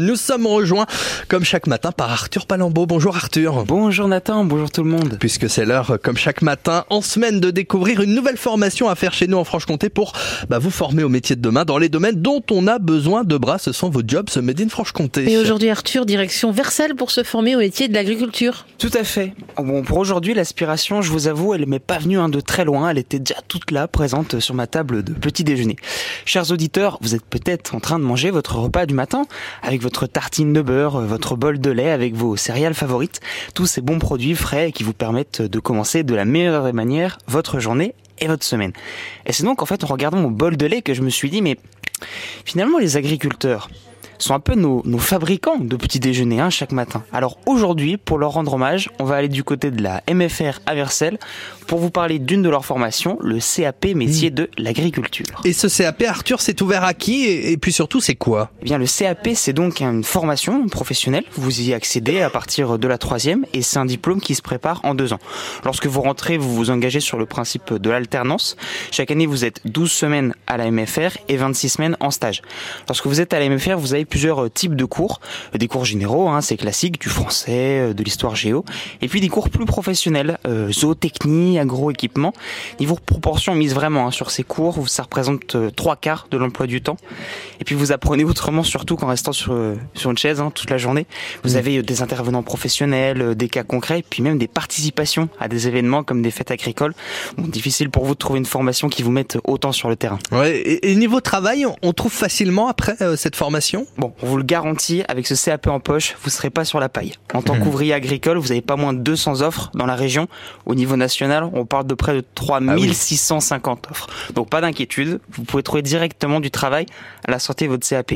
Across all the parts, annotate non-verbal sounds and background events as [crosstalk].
Nous sommes rejoints comme chaque matin par Arthur Palambeau. Bonjour Arthur. Bonjour Nathan, bonjour tout le monde. Puisque c'est l'heure, comme chaque matin, en semaine, de découvrir une nouvelle formation à faire chez nous en Franche-Comté pour bah, vous former au métier de demain dans les domaines dont on a besoin de bras. Ce sont vos jobs Made in Franche-Comté. Et aujourd'hui Arthur, direction Versailles pour se former au métier de l'agriculture. Tout à fait. Bon, pour aujourd'hui, l'aspiration, je vous avoue, elle m'est pas venue hein, de très loin. Elle était déjà toute là, présente sur ma table de petit déjeuner. Chers auditeurs, vous êtes peut-être en train de manger votre repas du matin avec votre tartine de beurre, votre bol de lait avec vos céréales favorites, tous ces bons produits frais qui vous permettent de commencer de la meilleure manière votre journée et votre semaine. Et c'est donc en fait en regardant mon bol de lait que je me suis dit mais finalement les agriculteurs, sont un peu nos, nos fabricants de petits déjeuners hein, chaque matin. Alors aujourd'hui, pour leur rendre hommage, on va aller du côté de la MFR à Versailles pour vous parler d'une de leurs formations, le CAP métier mmh. de l'agriculture. Et ce CAP, Arthur, c'est ouvert à qui et, puis surtout, c'est quoi? Eh bien, le CAP, c'est donc une formation professionnelle. Vous y accédez à partir de la troisième et c'est un diplôme qui se prépare en deux ans. Lorsque vous rentrez, vous vous engagez sur le principe de l'alternance. Chaque année, vous êtes 12 semaines à la MFR et 26 semaines en stage. Lorsque vous êtes à la MFR, vous avez plusieurs types de cours. Des cours généraux, hein, c'est classique, du français, de l'histoire géo. Et puis des cours plus professionnels, euh, zootechnie, agro-équipement. Niveau proportion, on mise vraiment hein, sur ces cours ça représente euh, trois quarts de l'emploi du temps. Et puis vous apprenez [laughs] autrement, surtout qu'en restant sur, euh, sur une chaise hein, toute la journée. Vous mmh. avez euh, des intervenants professionnels, des cas concrets, puis même des participations à des événements comme des fêtes agricoles. Bon, difficile pour vous de trouver une formation qui vous mette autant sur le terrain. Ouais, et, niveau travail, on trouve facilement après cette formation? Bon, on vous le garantit, avec ce CAP en poche, vous serez pas sur la paille. En tant mmh. qu'ouvrier agricole, vous avez pas moins de 200 offres dans la région. Au niveau national, on parle de près de 3650 ah offres. Donc pas d'inquiétude, vous pouvez trouver directement du travail à la sortie de votre CAP.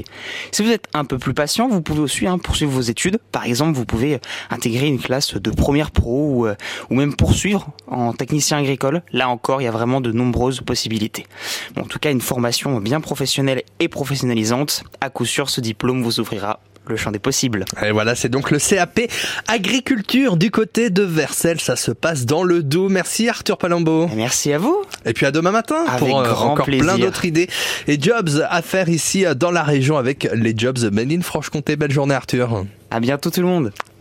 Si vous êtes un peu plus patient, vous pouvez aussi hein, poursuivre vos études. Par exemple, vous pouvez intégrer une classe de première pro ou, euh, ou même poursuivre en technicien agricole. Là encore, il y a vraiment de nombreuses possibilités. Bon, en tout cas, une formation bien professionnelle et professionnalisante, à coup sûr, ce diplôme vous ouvrira le champ des possibles. Et voilà, c'est donc le CAP agriculture du côté de Versailles. Ça se passe dans le Doubs. Merci Arthur Palambeau. Merci à vous. Et puis à demain matin pour euh, encore plein d'autres idées et jobs à faire ici euh, dans la région avec les jobs Made in Franche-Comté. Belle journée Arthur. À bientôt tout le monde.